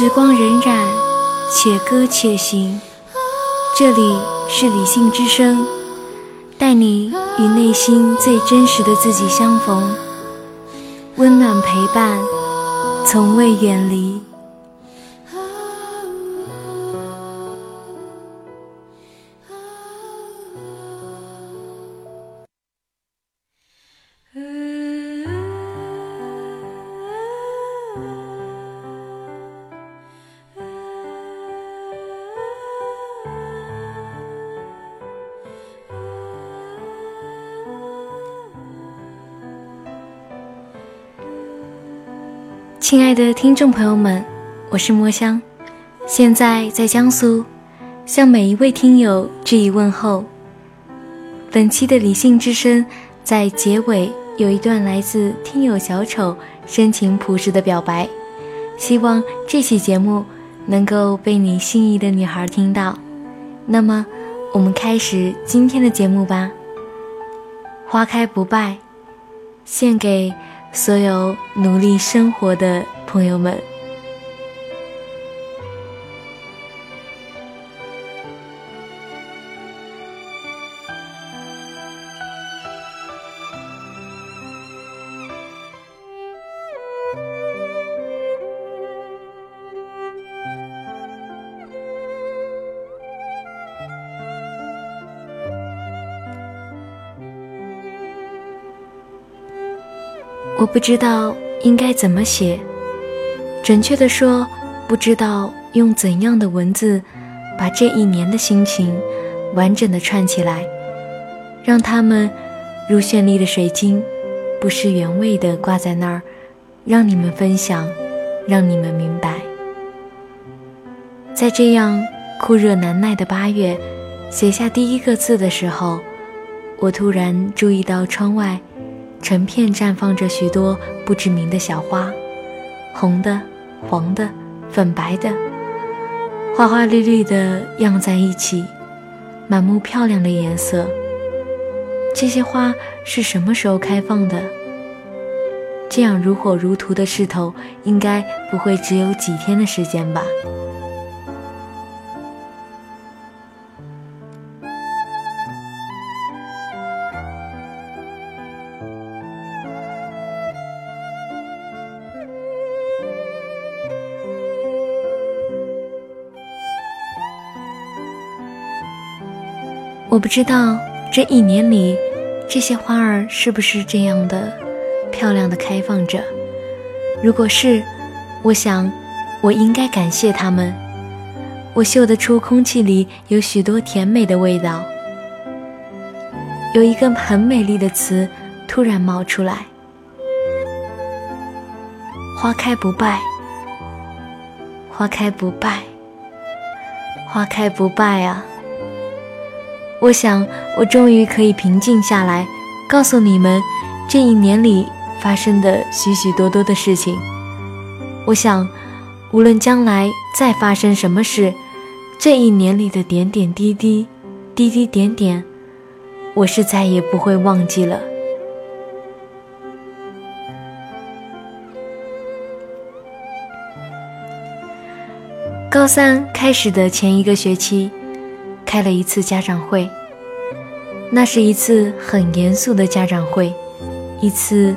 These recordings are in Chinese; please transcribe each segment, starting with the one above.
时光荏苒，且歌且行。这里是理性之声，带你与内心最真实的自己相逢，温暖陪伴，从未远离。的听众朋友们，我是墨香，现在在江苏，向每一位听友致以问候。本期的理性之声在结尾有一段来自听友小丑深情朴实的表白，希望这期节目能够被你心仪的女孩听到。那么，我们开始今天的节目吧。花开不败，献给。所有努力生活的朋友们。我不知道应该怎么写，准确的说，不知道用怎样的文字把这一年的心情完整的串起来，让它们如绚丽的水晶，不失原味的挂在那儿，让你们分享，让你们明白。在这样酷热难耐的八月，写下第一个字的时候，我突然注意到窗外。成片绽放着许多不知名的小花，红的、黄的、粉白的，花花绿绿的漾在一起，满目漂亮的颜色。这些花是什么时候开放的？这样如火如荼的势头，应该不会只有几天的时间吧？我不知道这一年里，这些花儿是不是这样的漂亮的开放着。如果是，我想我应该感谢它们。我嗅得出空气里有许多甜美的味道。有一个很美丽的词突然冒出来：花开不败，花开不败，花开不败啊！我想，我终于可以平静下来，告诉你们这一年里发生的许许多多的事情。我想，无论将来再发生什么事，这一年里的点点滴滴、滴滴点点，我是再也不会忘记了。高三开始的前一个学期。开了一次家长会，那是一次很严肃的家长会，一次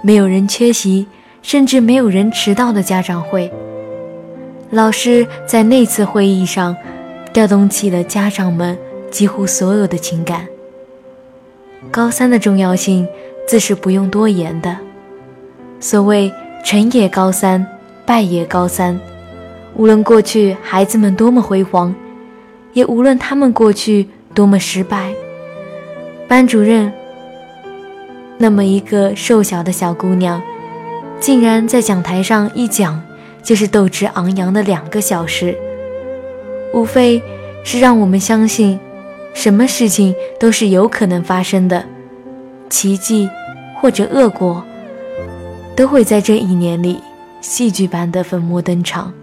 没有人缺席，甚至没有人迟到的家长会。老师在那次会议上调动起了家长们几乎所有的情感。高三的重要性自是不用多言的，所谓成也高三，败也高三，无论过去孩子们多么辉煌。也无论他们过去多么失败，班主任那么一个瘦小的小姑娘，竟然在讲台上一讲就是斗志昂扬的两个小时，无非是让我们相信，什么事情都是有可能发生的，奇迹或者恶果，都会在这一年里戏剧般的粉墨登场。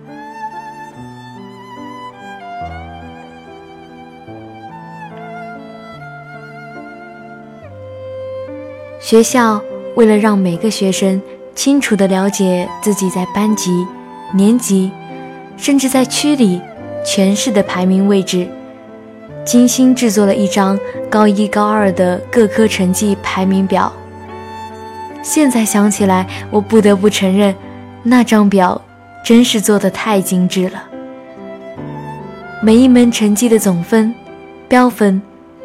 学校为了让每个学生清楚地了解自己在班级、年级，甚至在区里、全市的排名位置，精心制作了一张高一、高二的各科成绩排名表。现在想起来，我不得不承认，那张表真是做的太精致了。每一门成绩的总分、标分、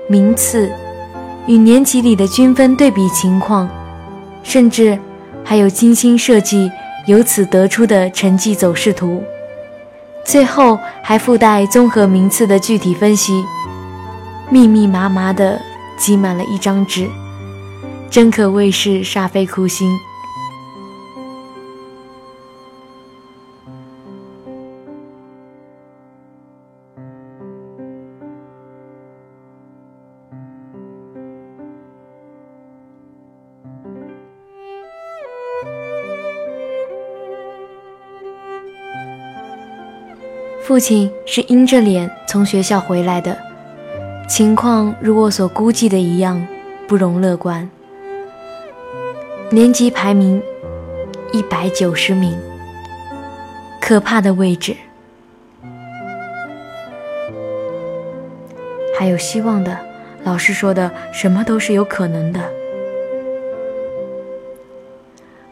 名次，与年级里的均分对比情况，甚至还有精心设计。由此得出的成绩走势图，最后还附带综合名次的具体分析，密密麻麻的挤满了一张纸，真可谓是煞费苦心。父亲是阴着脸从学校回来的，情况如我所估计的一样，不容乐观。年级排名一百九十名，可怕的位置。还有希望的，老师说的什么都是有可能的。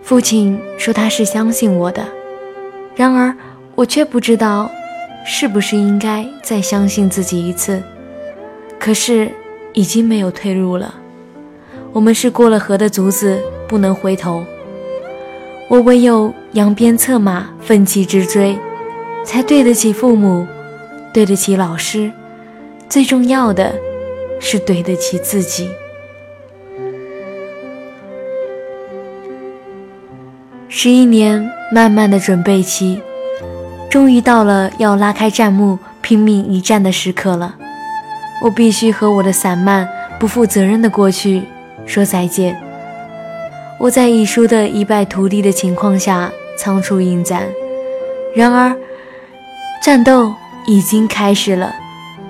父亲说他是相信我的，然而我却不知道。是不是应该再相信自己一次？可是已经没有退路了。我们是过了河的卒子，不能回头。我唯有扬鞭策马，奋起直追，才对得起父母，对得起老师，最重要的是对得起自己。十一年漫漫的准备期。终于到了要拉开战幕、拼命一战的时刻了，我必须和我的散漫、不负责任的过去说再见。我在已输的一败涂地的情况下仓促应战，然而战斗已经开始了，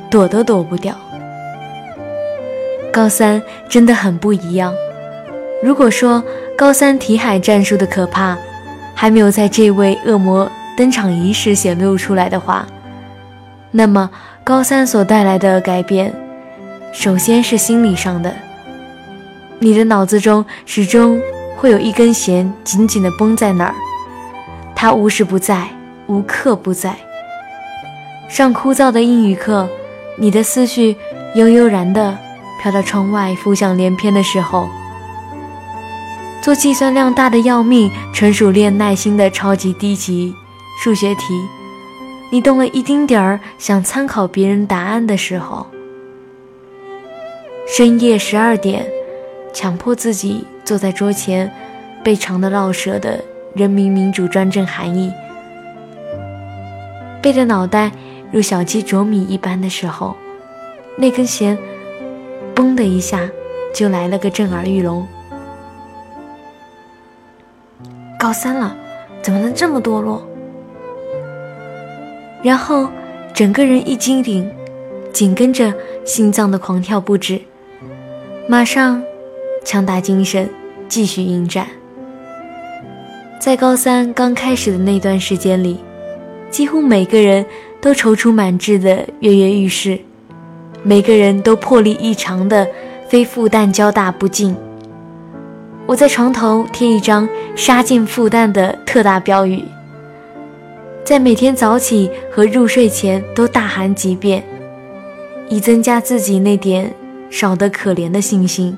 躲都躲不掉。高三真的很不一样。如果说高三题海战术的可怕还没有在这位恶魔。登场仪式显露出来的话，那么高三所带来的改变，首先是心理上的。你的脑子中始终会有一根弦紧紧地绷在那儿，它无时不在，无刻不在。上枯燥的英语课，你的思绪悠悠然地飘到窗外，浮想联翩的时候，做计算量大的要命、纯属练耐心的超级低级。数学题，你动了一丁点儿想参考别人答案的时候；深夜十二点，强迫自己坐在桌前背长的绕舌的“人民民主专政”含义，背着脑袋如小鸡啄米一般的时候，那根弦“嘣”的一下就来了个震耳欲聋。高三了，怎么能这么堕落？然后，整个人一惊灵，紧跟着心脏的狂跳不止，马上强打精神继续应战。在高三刚开始的那段时间里，几乎每个人都踌躇满志的跃跃欲试，每个人都魄力异常的非复旦交大不进。我在床头贴一张杀进复旦的特大标语。在每天早起和入睡前都大喊几遍，以增加自己那点少得可怜的信心。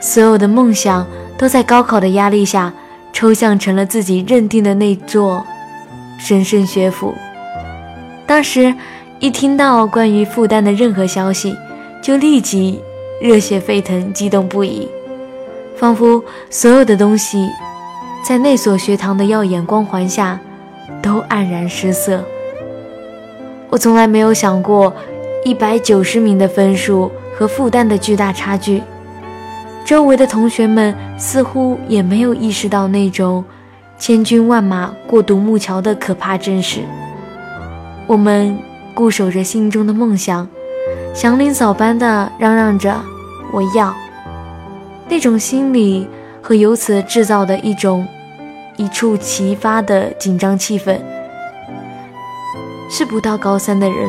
所有的梦想都在高考的压力下抽象成了自己认定的那座神圣学府。当时一听到关于复旦的任何消息，就立即热血沸腾、激动不已，仿佛所有的东西在那所学堂的耀眼光环下。都黯然失色。我从来没有想过，一百九十名的分数和复旦的巨大差距。周围的同学们似乎也没有意识到那种千军万马过独木桥的可怕真实。我们固守着心中的梦想，祥林嫂般的嚷嚷着“我要”，那种心理和由此制造的一种。一触即发的紧张气氛，是不到高三的人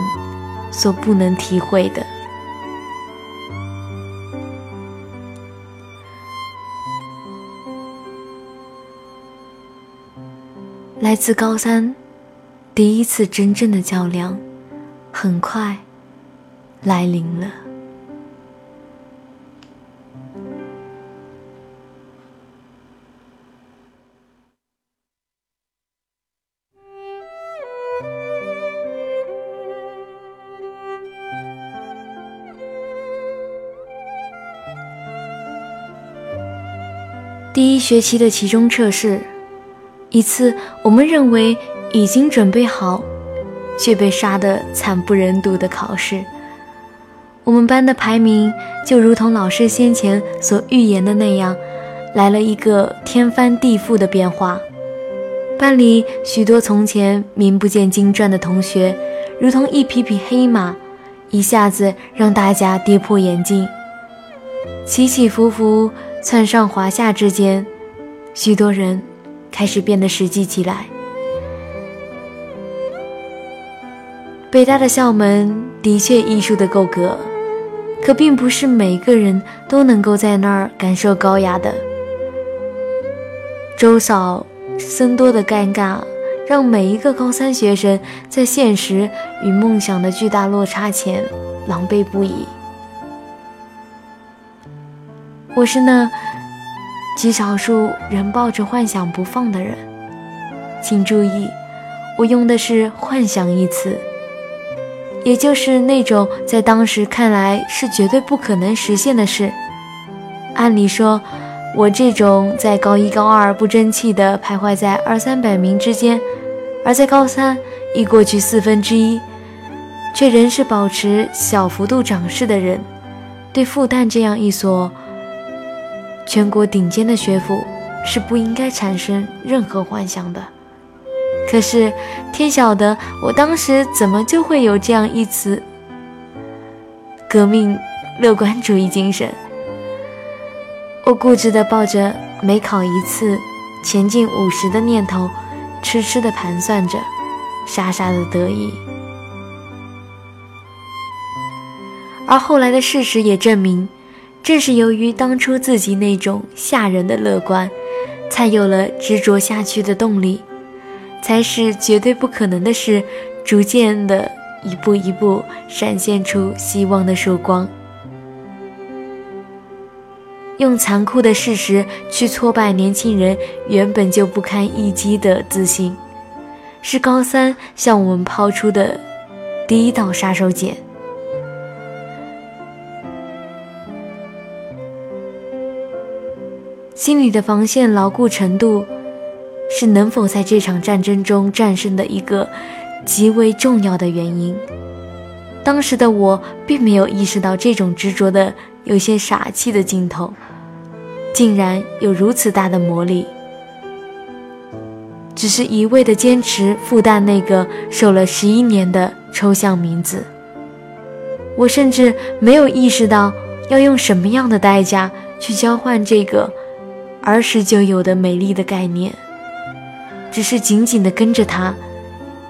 所不能体会的。来自高三第一次真正的较量，很快来临了。第一学期的期中测试。一次，我们认为已经准备好，却被杀得惨不忍睹的考试。我们班的排名就如同老师先前所预言的那样，来了一个天翻地覆的变化。班里许多从前名不见经传的同学，如同一匹匹黑马，一下子让大家跌破眼镜。起起伏伏、窜上华夏之间，许多人。开始变得实际起来。北大的校门的确艺术的够格，可并不是每个人都能够在那儿感受高雅的。周嫂僧多的尴尬，让每一个高三学生在现实与梦想的巨大落差前狼狈不已。我是那。极少数仍抱着幻想不放的人，请注意，我用的是“幻想”一词，也就是那种在当时看来是绝对不可能实现的事。按理说，我这种在高一、高二不争气的徘徊在二三百名之间，而在高三已过去四分之一，却仍是保持小幅度涨势的人，对复旦这样一所。全国顶尖的学府是不应该产生任何幻想的。可是天晓得，我当时怎么就会有这样一次革命乐观主义精神？我固执地抱着每考一次前进五十的念头，痴痴地盘算着，傻傻的得意。而后来的事实也证明。正是由于当初自己那种吓人的乐观，才有了执着下去的动力，才使绝对不可能的事逐渐的一步一步闪现出希望的曙光。用残酷的事实去挫败年轻人原本就不堪一击的自信，是高三向我们抛出的第一道杀手锏。心理的防线牢固程度，是能否在这场战争中战胜的一个极为重要的原因。当时的我并没有意识到，这种执着的有些傻气的劲头，竟然有如此大的魔力。只是一味的坚持复旦那个守了十一年的抽象名字，我甚至没有意识到要用什么样的代价去交换这个。儿时就有的美丽的概念，只是紧紧地跟着他，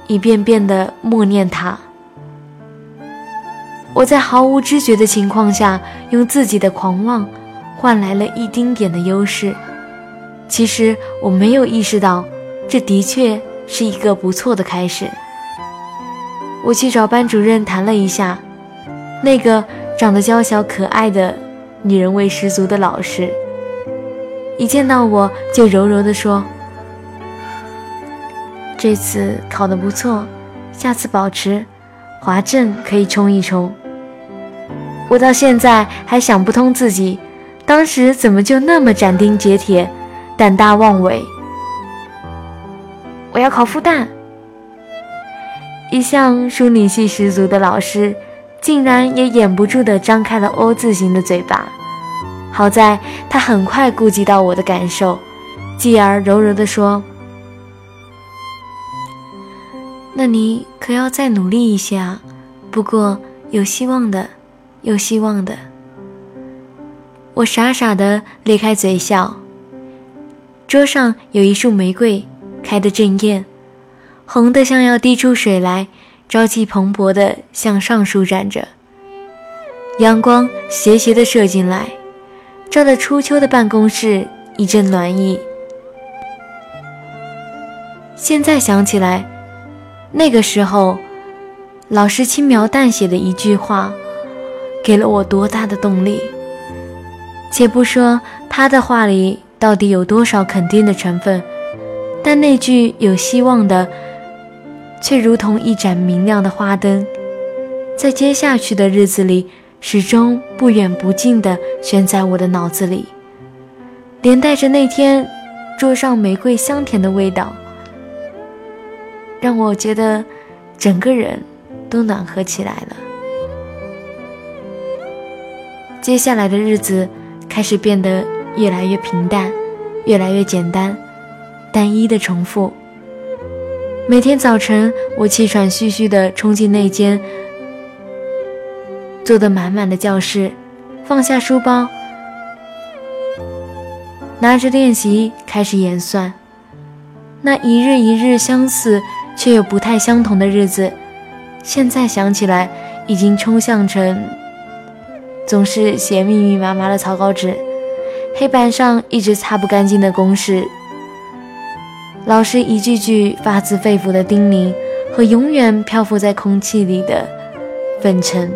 一遍遍地默念他。我在毫无知觉的情况下，用自己的狂妄换来了一丁点的优势。其实我没有意识到，这的确是一个不错的开始。我去找班主任谈了一下，那个长得娇小可爱的、女人味十足的老师。一见到我就柔柔地说：“这次考得不错，下次保持，华政可以冲一冲。”我到现在还想不通自己当时怎么就那么斩钉截铁、胆大妄为。我要考复旦，一向淑女系十足的老师，竟然也掩不住地张开了 O 字形的嘴巴。好在他很快顾及到我的感受，继而柔柔地说：“那你可要再努力一些啊，不过有希望的，有希望的。”我傻傻地咧开嘴笑。桌上有一束玫瑰，开得正艳，红得像要滴出水来，朝气蓬勃地向上舒展着，阳光斜斜地射进来，照得初秋的办公室一阵暖意。现在想起来，那个时候，老师轻描淡写的一句话，给了我多大的动力。且不说他的话里到底有多少肯定的成分，但那句有希望的，却如同一盏明亮的花灯，在接下去的日子里，始终不远不近地悬在我的脑子里，连带着那天桌上玫瑰香甜的味道。让我觉得整个人都暖和起来了。接下来的日子开始变得越来越平淡，越来越简单，单一的重复。每天早晨，我气喘吁吁地冲进那间坐得满满的教室，放下书包，拿着练习开始演算。那一日一日相似。却又不太相同的日子，现在想起来，已经抽象成总是写密密麻麻的草稿纸，黑板上一直擦不干净的公式，老师一句句发自肺腑的叮咛和永远漂浮在空气里的粉尘。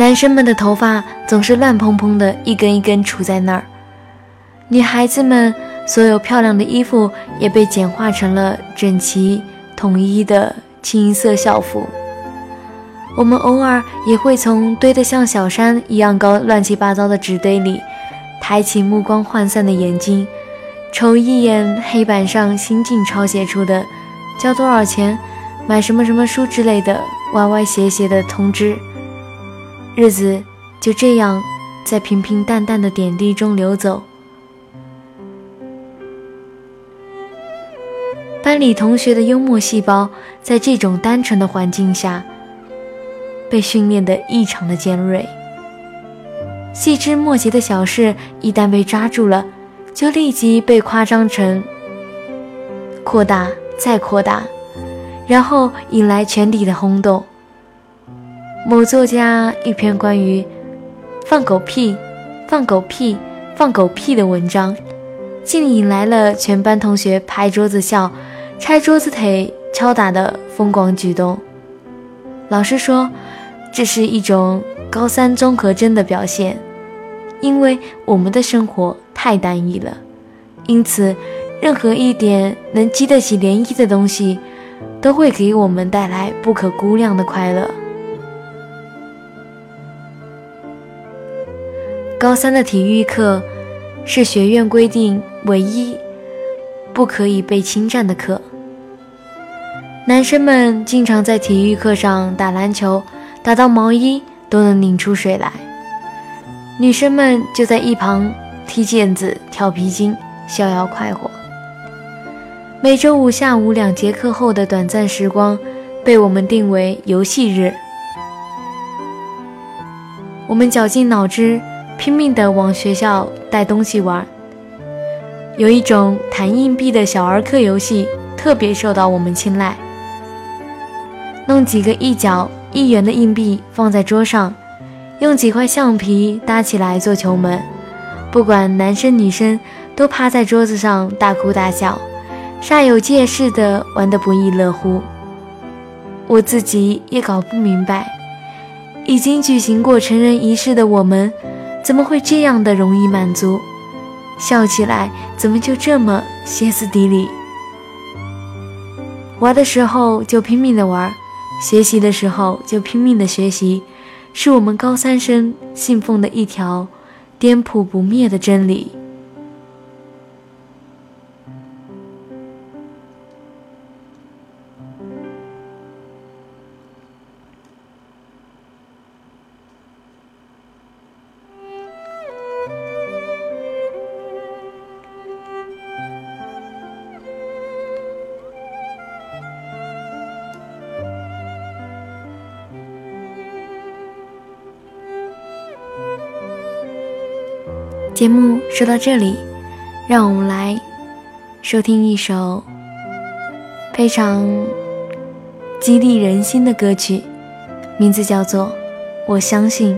男生们的头发总是乱蓬蓬的，一根一根杵在那儿，女孩子们。所有漂亮的衣服也被简化成了整齐统一的清一色校服。我们偶尔也会从堆得像小山一样高、乱七八糟的纸堆里抬起目光涣散的眼睛，瞅一眼黑板上新近抄写出的“交多少钱，买什么什么书”之类的歪歪斜斜的通知。日子就这样在平平淡淡的点滴中流走。班里同学的幽默细胞，在这种单纯的环境下，被训练得异常的尖锐。细枝末节的小事，一旦被抓住了，就立即被夸张成扩大，再扩大，然后引来全体的轰动。某作家一篇关于“放狗屁，放狗屁，放狗屁”的文章，竟引来了全班同学拍桌子笑。拆桌子腿、敲打的疯狂举动，老师说，这是一种高三综合征的表现，因为我们的生活太单一了，因此，任何一点能激得起涟漪的东西，都会给我们带来不可估量的快乐。高三的体育课是学院规定唯一不可以被侵占的课。男生们经常在体育课上打篮球，打到毛衣都能拧出水来；女生们就在一旁踢毽子、跳皮筋，逍遥快活。每周五下午两节课后的短暂时光，被我们定为游戏日。我们绞尽脑汁，拼命地往学校带东西玩。有一种弹硬币的小儿科游戏，特别受到我们青睐。弄几个一角一元的硬币放在桌上，用几块橡皮搭起来做球门。不管男生女生，都趴在桌子上大哭大笑，煞有介事地玩得不亦乐乎。我自己也搞不明白，已经举行过成人仪式的我们，怎么会这样的容易满足？笑起来怎么就这么歇斯底里？玩的时候就拼命的玩。学习的时候就拼命的学习，是我们高三生信奉的一条颠扑不灭的真理。节目说到这里，让我们来收听一首非常激励人心的歌曲，名字叫做《我相信》。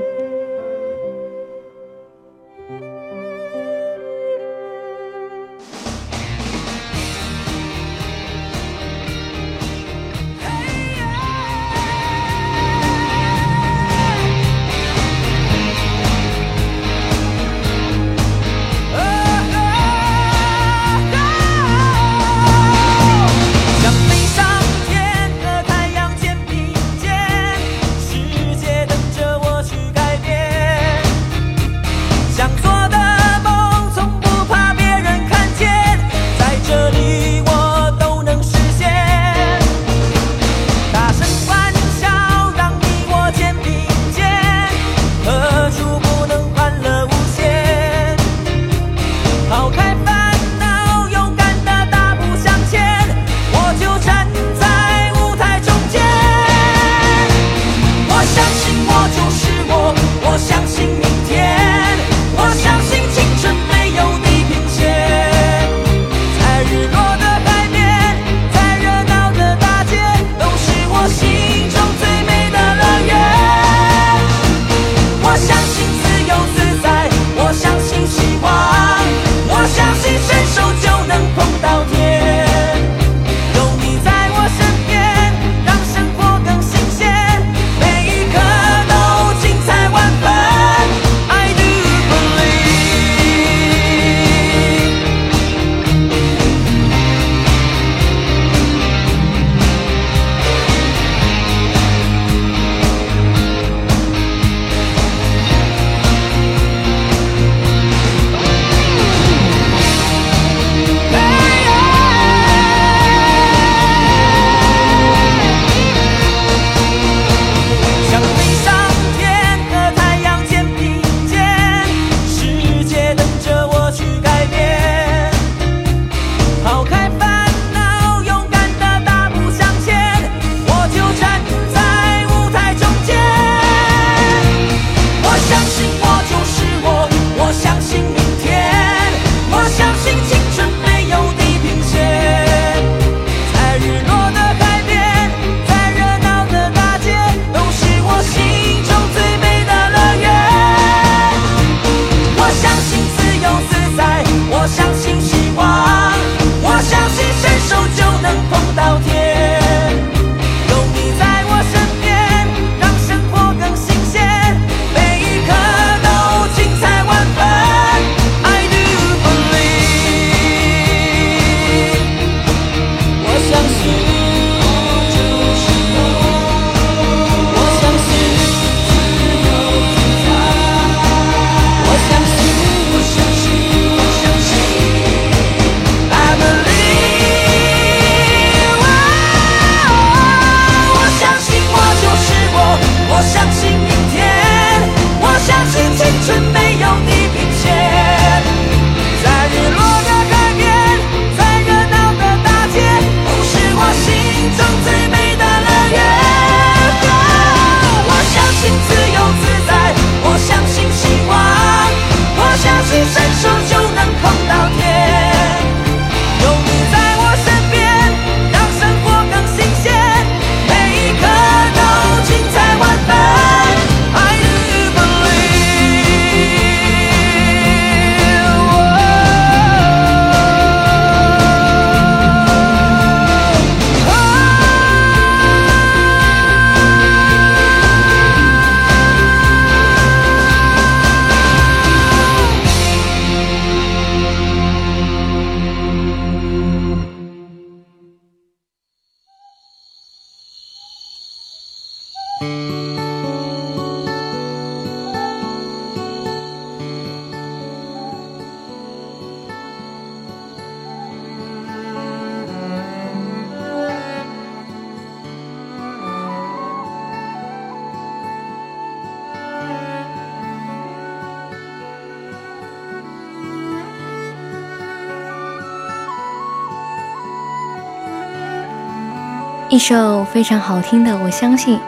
一首非常好听的我相信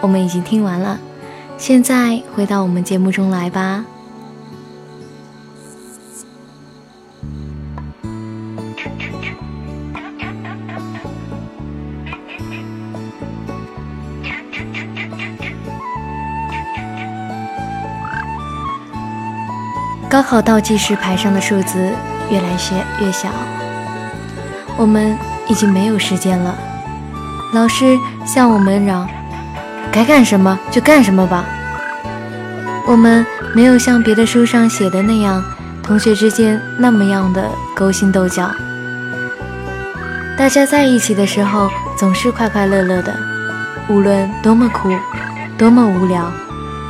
我们已经听完了，现在回到我们节目中来吧。高考倒计时牌上的数字越来越越小，我们已经没有时间了。老师向我们嚷：“该干什么就干什么吧。”我们没有像别的书上写的那样，同学之间那么样的勾心斗角。大家在一起的时候总是快快乐乐的，无论多么苦，多么无聊。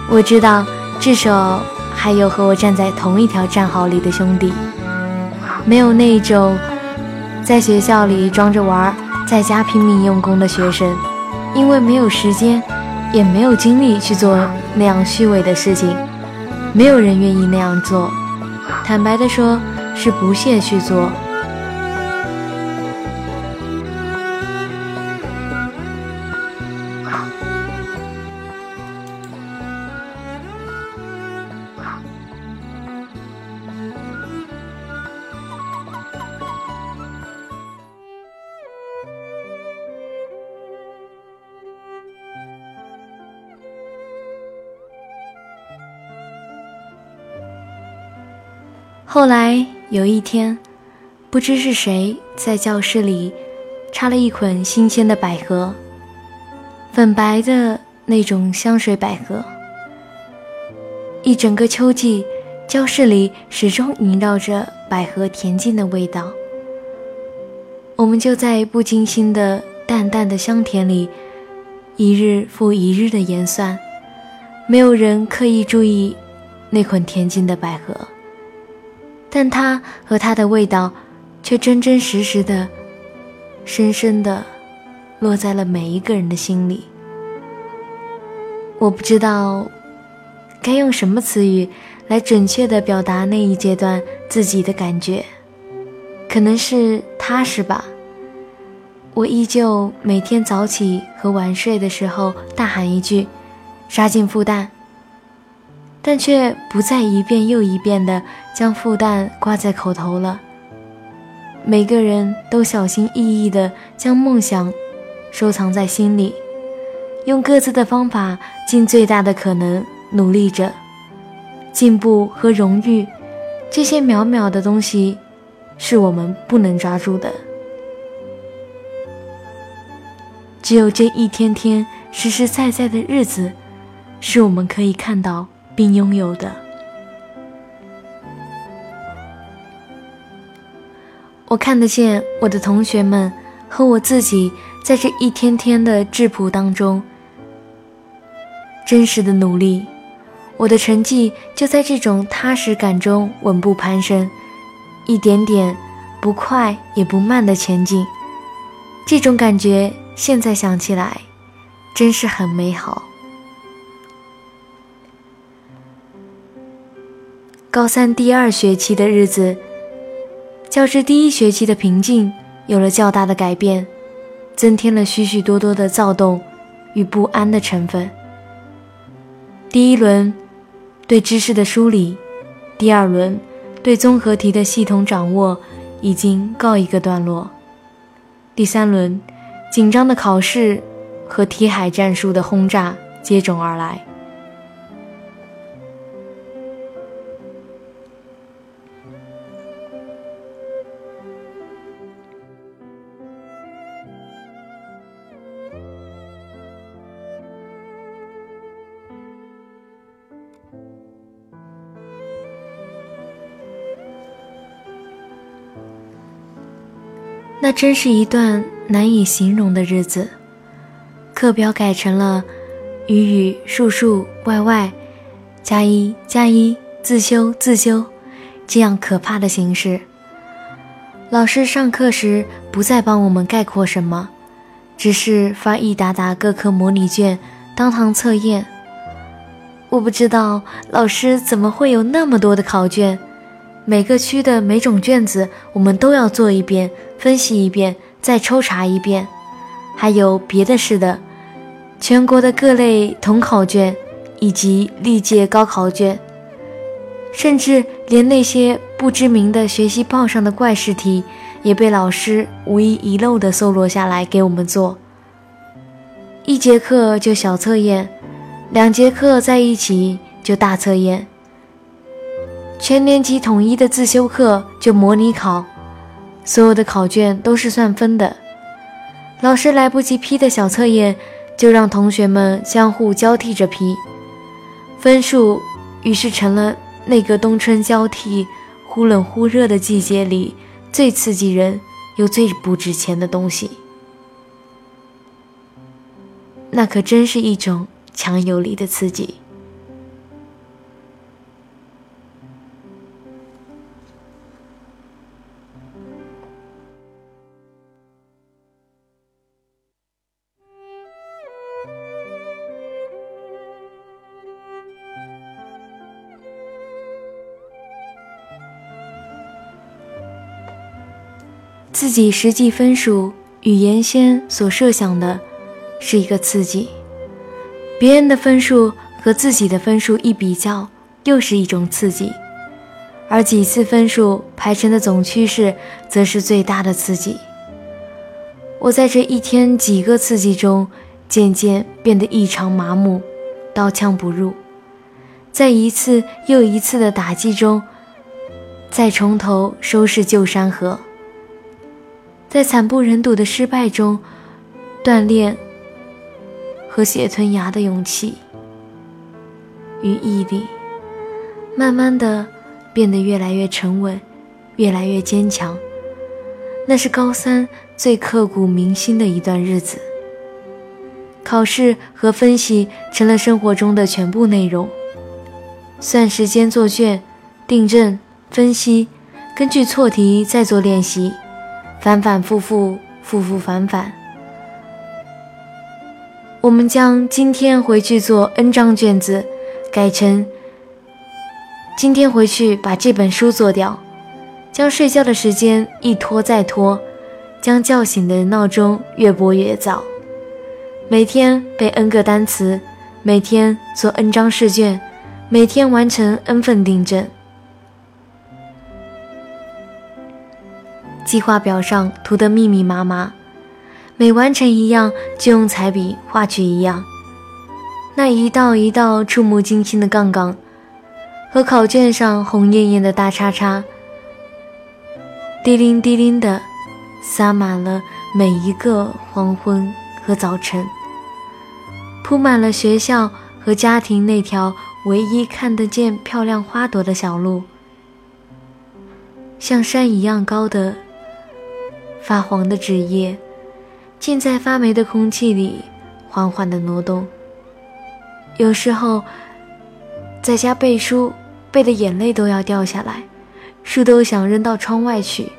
我知道，至少还有和我站在同一条战壕里的兄弟。没有那种在学校里装着玩，在家拼命用功的学生，因为没有时间。也没有精力去做那样虚伪的事情，没有人愿意那样做。坦白的说，是不屑去做。后来有一天，不知是谁在教室里插了一捆新鲜的百合，粉白的那种香水百合。一整个秋季，教室里始终萦绕着百合恬静的味道。我们就在不经心的淡淡的香甜里，一日复一日的研算，没有人刻意注意那捆恬静的百合。但它和它的味道，却真真实实的、深深的落在了每一个人的心里。我不知道该用什么词语来准确的表达那一阶段自己的感觉，可能是踏实吧。我依旧每天早起和晚睡的时候大喊一句：“杀进复旦。”但却不再一遍又一遍地将复旦挂在口头了。每个人都小心翼翼地将梦想收藏在心里，用各自的方法尽最大的可能努力着。进步和荣誉，这些渺渺的东西，是我们不能抓住的。只有这一天天实实在在的日子，是我们可以看到。并拥有的。我看得见我的同学们和我自己在这一天天的质朴当中真实的努力，我的成绩就在这种踏实感中稳步攀升，一点点不快也不慢的前进。这种感觉现在想起来，真是很美好。高三第二学期的日子，较之第一学期的平静有了较大的改变，增添了许许多多的躁动与不安的成分。第一轮对知识的梳理，第二轮对综合题的系统掌握已经告一个段落，第三轮紧张的考试和题海战术的轰炸接踵而来。那真是一段难以形容的日子。课表改成了语语数数外外加一加一自修自修这样可怕的形式。老师上课时不再帮我们概括什么，只是发一沓沓各科模拟卷当堂测验。我不知道老师怎么会有那么多的考卷。每个区的每种卷子，我们都要做一遍，分析一遍，再抽查一遍。还有别的似的，全国的各类统考卷，以及历届高考卷，甚至连那些不知名的学习报上的怪试题，也被老师无一遗漏地搜罗下来给我们做。一节课就小测验，两节课在一起就大测验。全年级统一的自修课就模拟考，所有的考卷都是算分的。老师来不及批的小测验，就让同学们相互交替着批，分数于是成了那个冬春交替、忽冷忽热的季节里最刺激人又最不值钱的东西。那可真是一种强有力的刺激。自己实际分数与原先所设想的。是一个刺激，别人的分数和自己的分数一比较，又是一种刺激，而几次分数排成的总趋势，则是最大的刺激。我在这一天几个刺激中，渐渐变得异常麻木，刀枪不入，在一次又一次的打击中，再从头收拾旧山河，在惨不忍睹的失败中，锻炼。和血吞牙的勇气与毅力，慢慢的变得越来越沉稳，越来越坚强。那是高三最刻骨铭心的一段日子。考试和分析成了生活中的全部内容，算时间做卷，订正分析，根据错题再做练习，反反复复，复复反反。我们将今天回去做 N 张卷子，改成今天回去把这本书做掉，将睡觉的时间一拖再拖，将叫醒的闹钟越拨越早，每天背 N 个单词，每天做 N 张试卷，每天完成 N 份订正。计划表上涂得密密麻麻。每完成一样，就用彩笔画去一样。那一道一道触目惊心的杠杠，和考卷上红艳艳的大叉叉，滴铃滴铃的洒满了每一个黄昏和早晨，铺满了学校和家庭那条唯一看得见漂亮花朵的小路，像山一样高的发黄的纸页。浸在发霉的空气里，缓缓地挪动。有时候，在家背书，背的眼泪都要掉下来，书都想扔到窗外去。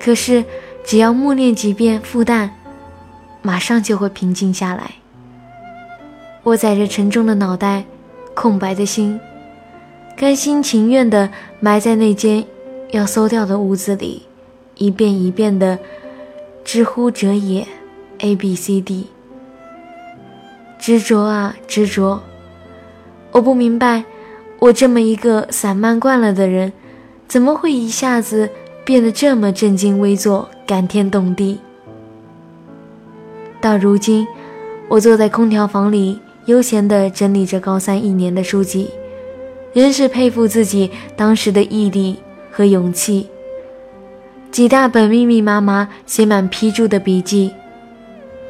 可是，只要默念几遍复旦，马上就会平静下来。我载着沉重的脑袋，空白的心，甘心情愿地埋在那间要搜掉的屋子里，一遍一遍的。知乎者也，A B C D。执着啊执着，我不明白，我这么一个散漫惯了的人，怎么会一下子变得这么正襟危坐、感天动地？到如今，我坐在空调房里，悠闲地整理着高三一年的书籍，仍是佩服自己当时的毅力和勇气。几大本密密麻麻写满批注的笔记，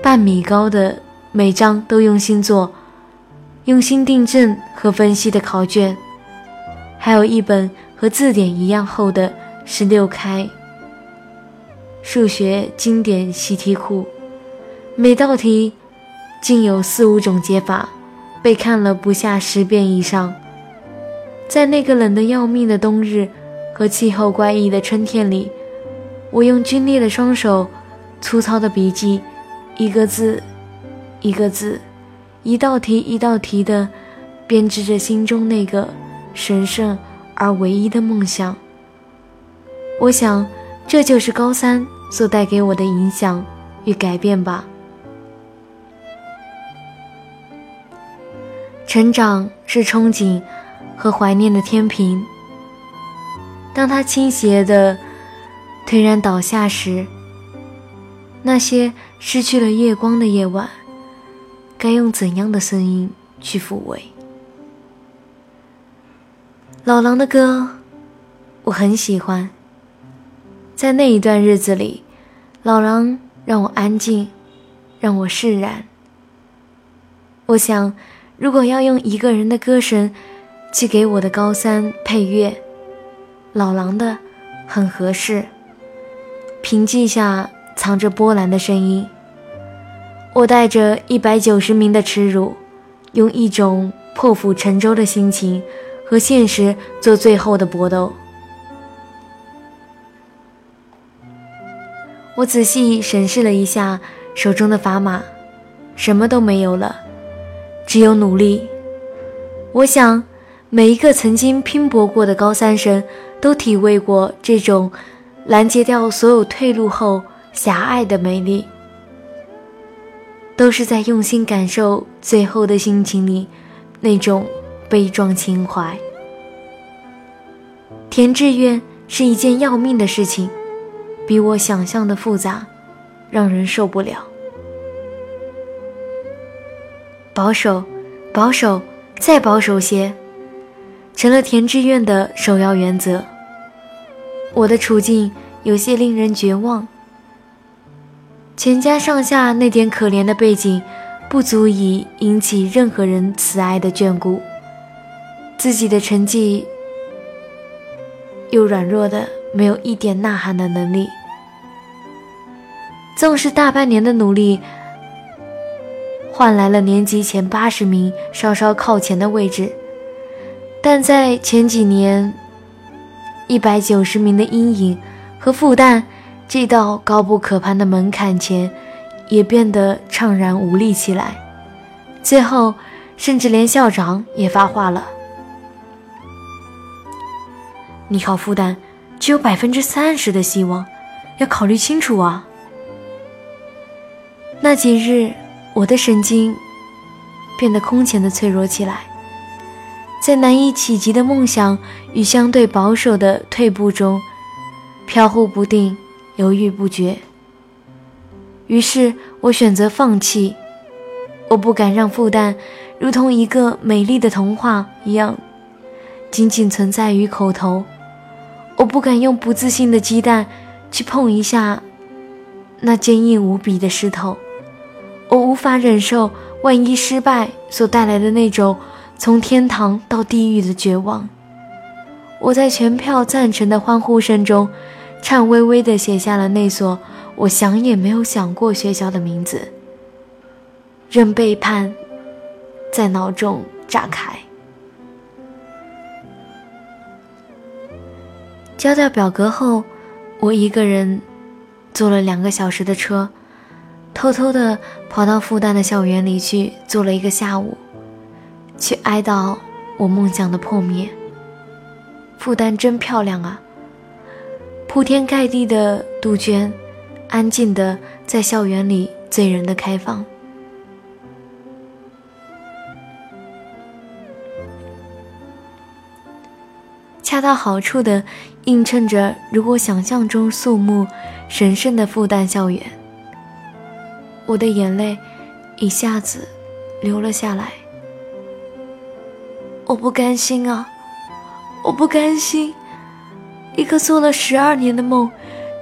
半米高的每张都用心做、用心订正和分析的考卷，还有一本和字典一样厚的十六开数学经典习题库，每道题竟有四五种解法，被看了不下十遍以上。在那个冷得要命的冬日和气候怪异的春天里。我用皲裂的双手，粗糙的笔记，一个字，一个字，一道题一道题的编织着心中那个神圣而唯一的梦想。我想，这就是高三所带给我的影响与改变吧。成长是憧憬和怀念的天平，当它倾斜的。颓然倒下时，那些失去了月光的夜晚，该用怎样的声音去抚慰？老狼的歌，我很喜欢。在那一段日子里，老狼让我安静，让我释然。我想，如果要用一个人的歌声去给我的高三配乐，老狼的很合适。平静下藏着波澜的声音，我带着一百九十名的耻辱，用一种破釜沉舟的心情。和现实做最后的搏斗。我仔细审视了一下手中的砝码，什么都没有了，只有努力。我想，每一个曾经拼搏过的高三生都体味过这种拦截掉所有退路后狭隘的美丽，都是在用心感受最后的心情里那种。悲壮情怀，填志愿是一件要命的事情，比我想象的复杂，让人受不了。保守，保守，再保守些，成了填志愿的首要原则。我的处境有些令人绝望，全家上下那点可怜的背景，不足以引起任何人慈爱的眷顾。自己的成绩又软弱的没有一点呐喊的能力，纵使大半年的努力换来了年级前八十名稍稍靠前的位置，但在前几年一百九十名的阴影和负担这道高不可攀的门槛前，也变得怅然无力起来。最后，甚至连校长也发话了。你考复旦只有百分之三十的希望，要考虑清楚啊！那几日，我的神经变得空前的脆弱起来，在难以企及的梦想与相对保守的退步中，飘忽不定，犹豫不决。于是我选择放弃，我不敢让复旦如同一个美丽的童话一样，仅仅存在于口头。我不敢用不自信的鸡蛋去碰一下那坚硬无比的石头，我无法忍受万一失败所带来的那种从天堂到地狱的绝望。我在全票赞成的欢呼声中，颤巍巍地写下了那所我想也没有想过学校的名字，任背叛在脑中炸开。交掉表格后，我一个人坐了两个小时的车，偷偷的跑到复旦的校园里去坐了一个下午，去哀悼我梦想的破灭。复旦真漂亮啊！铺天盖地的杜鹃，安静的在校园里醉人的开放。恰到好处的映衬着如我想象中肃穆、神圣的复旦校园。我的眼泪一下子流了下来。我不甘心啊！我不甘心，一个做了十二年的梦，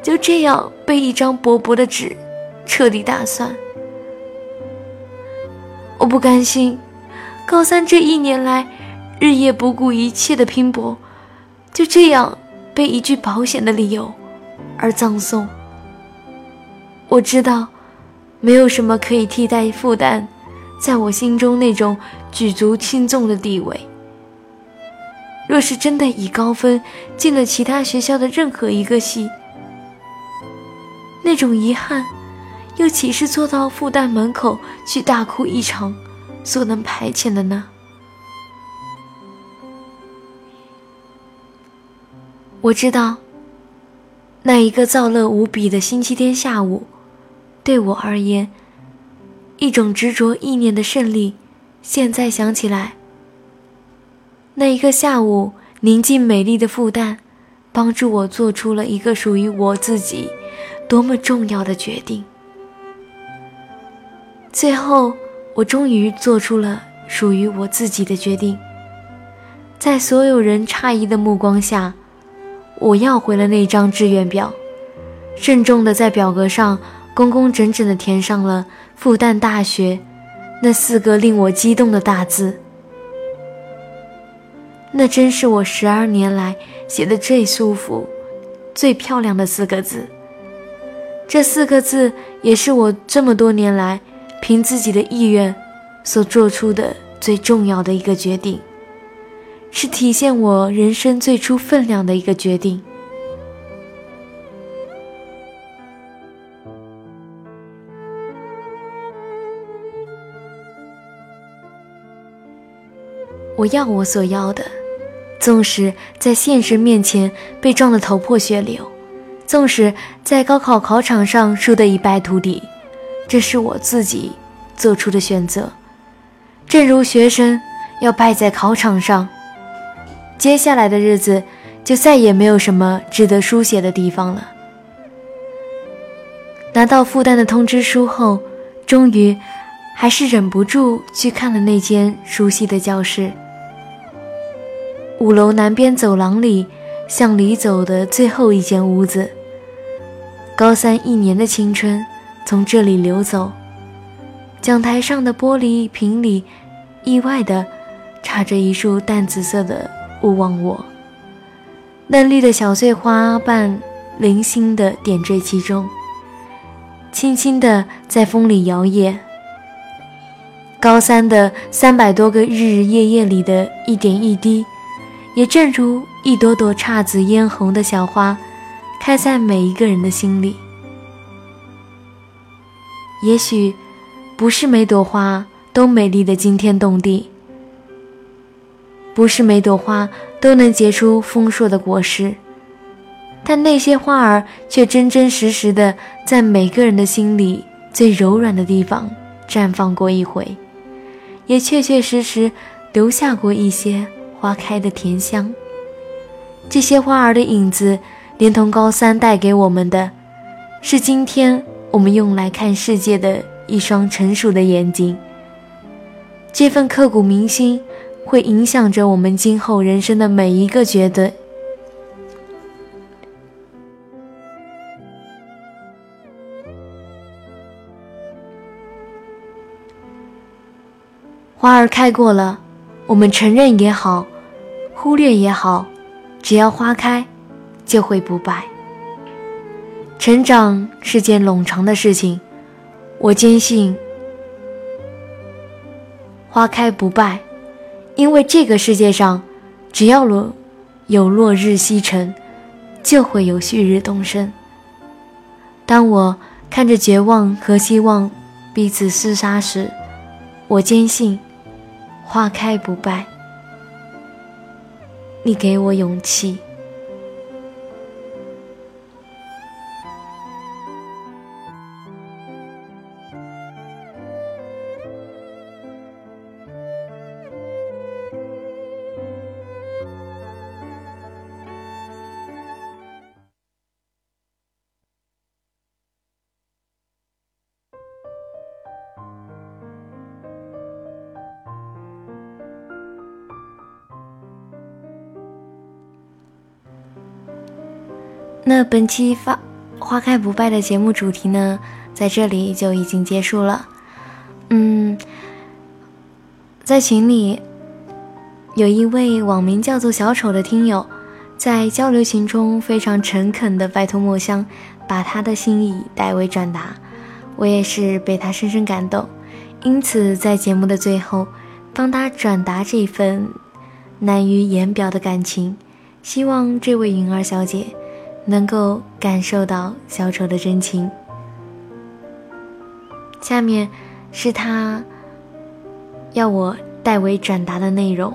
就这样被一张薄薄的纸彻底打算。我不甘心，高三这一年来日夜不顾一切的拼搏。就这样被一句保险的理由而葬送。我知道，没有什么可以替代负担，在我心中那种举足轻重的地位。若是真的以高分进了其他学校的任何一个系，那种遗憾，又岂是坐到复旦门口去大哭一场所能排遣的呢？我知道，那一个燥热无比的星期天下午，对我而言，一种执着意念的胜利。现在想起来，那一个下午，宁静美丽的复旦，帮助我做出了一个属于我自己多么重要的决定。最后，我终于做出了属于我自己的决定。在所有人诧异的目光下，我要回了那张志愿表，慎重的在表格上工工整整的填上了复旦大学那四个令我激动的大字。那真是我十二年来写的最舒服、最漂亮的四个字。这四个字也是我这么多年来凭自己的意愿所做出的最重要的一个决定，是体现我人生最初分量的一个决定。我要我所要的。纵使在现实面前被撞得头破血流，纵使在高考考场上输得一败涂地，这是我自己做出的选择。正如学生要败在考场上，接下来的日子就再也没有什么值得书写的地方了。拿到复旦的通知书后，终于还是忍不住去看了那间熟悉的教室。五楼南边走廊里，向里走的最后一间屋子。高三一年的青春从这里流走。讲台上的玻璃瓶里，意外的插着一束淡紫色的勿忘我。嫩绿的小碎花瓣零星的点缀其中，轻轻的在风里摇曳。高三的三百多个日日夜夜里的一点一滴。也正如一朵朵姹紫嫣红的小花，开在每一个人的心里。也许，不是每朵花都美丽的惊天动地，不是每朵花都能结出丰硕的果实，但那些花儿却真真实实的在每个人的心里最柔软的地方绽放过一回，也确确实实留下过一些。花开的甜香，这些花儿的影子，连同高三带给我们的，是今天我们用来看世界的一双成熟的眼睛。这份刻骨铭心，会影响着我们今后人生的每一个决定。花儿开过了。我们承认也好，忽略也好，只要花开，就会不败。成长是件冗长的事情，我坚信花开不败，因为这个世界上，只要落有落日西沉，就会有旭日东升。当我看着绝望和希望彼此厮杀时，我坚信。花开不败，你给我勇气。本期发花开不败的节目主题呢，在这里就已经结束了。嗯，在群里有一位网名叫做小丑的听友，在交流群中非常诚恳的拜托墨香把他的心意代为转达，我也是被他深深感动，因此在节目的最后帮他转达这份难于言表的感情，希望这位云儿小姐。能够感受到小丑的真情。下面是他要我代为转达的内容。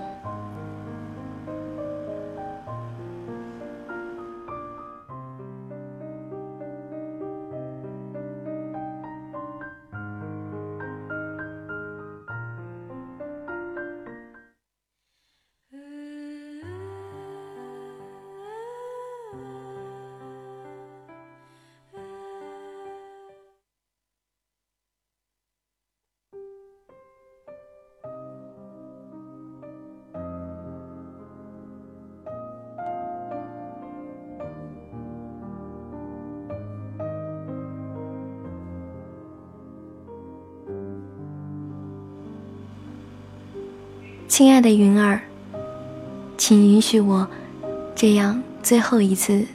亲爱的云儿，请允许我这样最后一次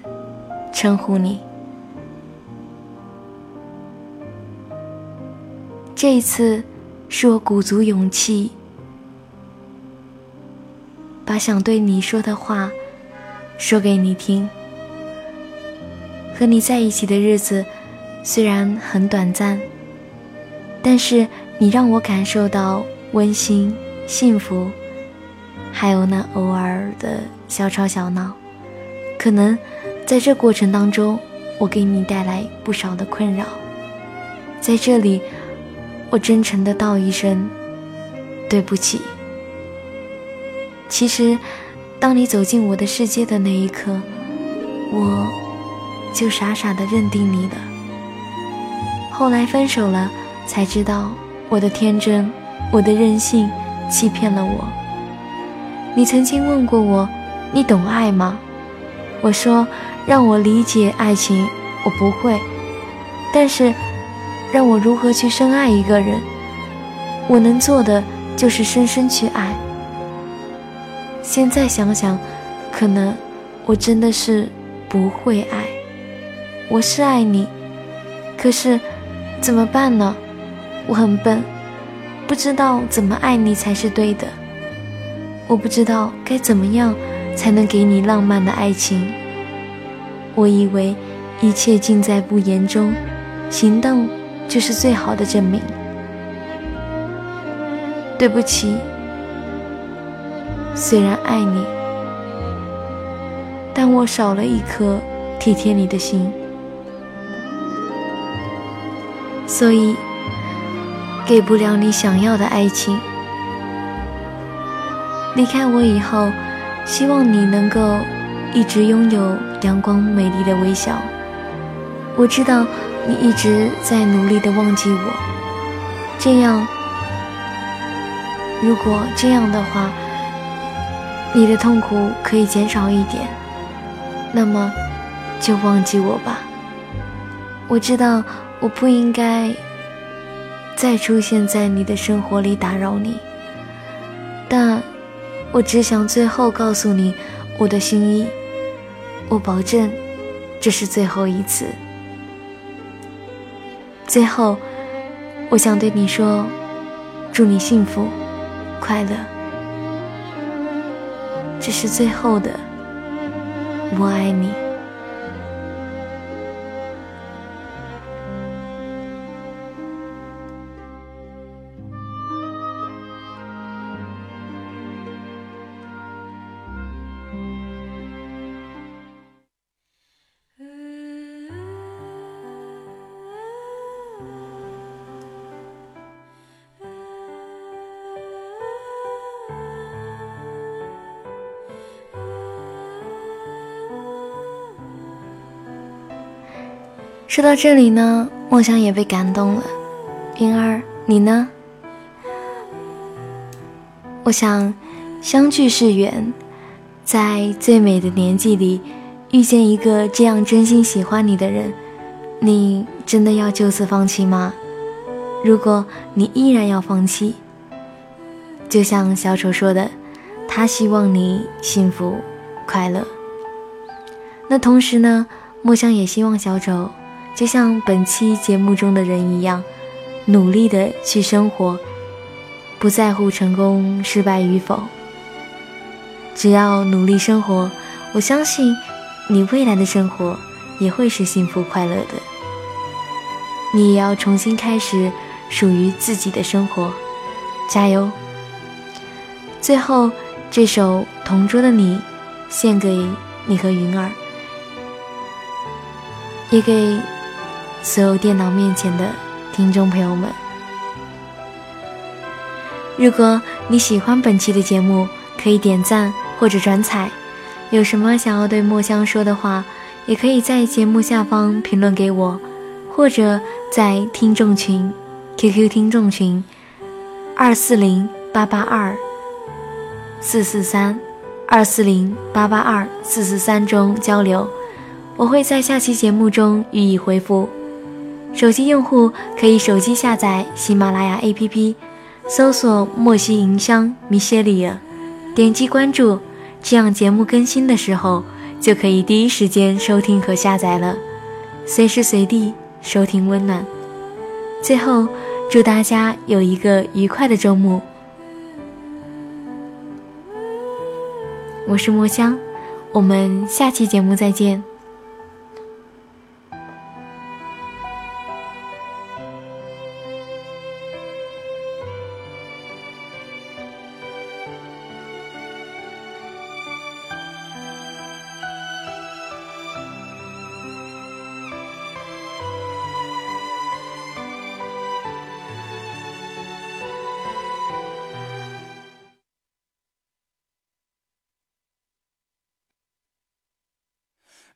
称呼你。这一次，是我鼓足勇气，把想对你说的话说给你听。和你在一起的日子虽然很短暂，但是你让我感受到温馨、幸福，还有那偶尔的小吵小闹。可能在这过程当中，我给你带来不少的困扰。在这里。我真诚的道一声对不起。其实，当你走进我的世界的那一刻，我就傻傻的认定你了。后来分手了，才知道我的天真，我的任性欺骗了我。你曾经问过我，你懂爱吗？我说，让我理解爱情，我不会。但是。让我如何去深爱一个人？我能做的就是深深去爱。现在想想，可能我真的是不会爱。我是爱你，可是怎么办呢？我很笨，不知道怎么爱你才是对的。我不知道该怎么样才能给你浪漫的爱情。我以为一切尽在不言中，行动。就是最好的证明。对不起，虽然爱你，但我少了一颗体贴你的心，所以给不了你想要的爱情。离开我以后，希望你能够一直拥有阳光美丽的微笑。我知道。你一直在努力的忘记我，这样，如果这样的话，你的痛苦可以减少一点，那么就忘记我吧。我知道我不应该再出现在你的生活里打扰你，但我只想最后告诉你我的心意，我保证这是最后一次。最后，我想对你说，祝你幸福、快乐。这是最后的，我爱你。说到这里呢，墨香也被感动了。云儿，你呢？我想，相聚是缘，在最美的年纪里，遇见一个这样真心喜欢你的人，你真的要就此放弃吗？如果你依然要放弃，就像小丑说的，他希望你幸福快乐。那同时呢，墨香也希望小丑。就像本期节目中的人一样，努力的去生活，不在乎成功失败与否。只要努力生活，我相信你未来的生活也会是幸福快乐的。你也要重新开始属于自己的生活，加油！最后，这首《同桌的你》献给你和云儿，也给。所有电脑面前的听众朋友们，如果你喜欢本期的节目，可以点赞或者转采。有什么想要对墨香说的话，也可以在节目下方评论给我，或者在听众群 QQ 听众群二四零八八二四四三二四零八八二四四三中交流，我会在下期节目中予以回复。手机用户可以手机下载喜马拉雅 APP，搜索“莫西银香米歇里尔”，点击关注，这样节目更新的时候就可以第一时间收听和下载了，随时随地收听温暖。最后，祝大家有一个愉快的周末。我是墨香，我们下期节目再见。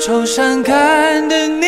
愁善感的你，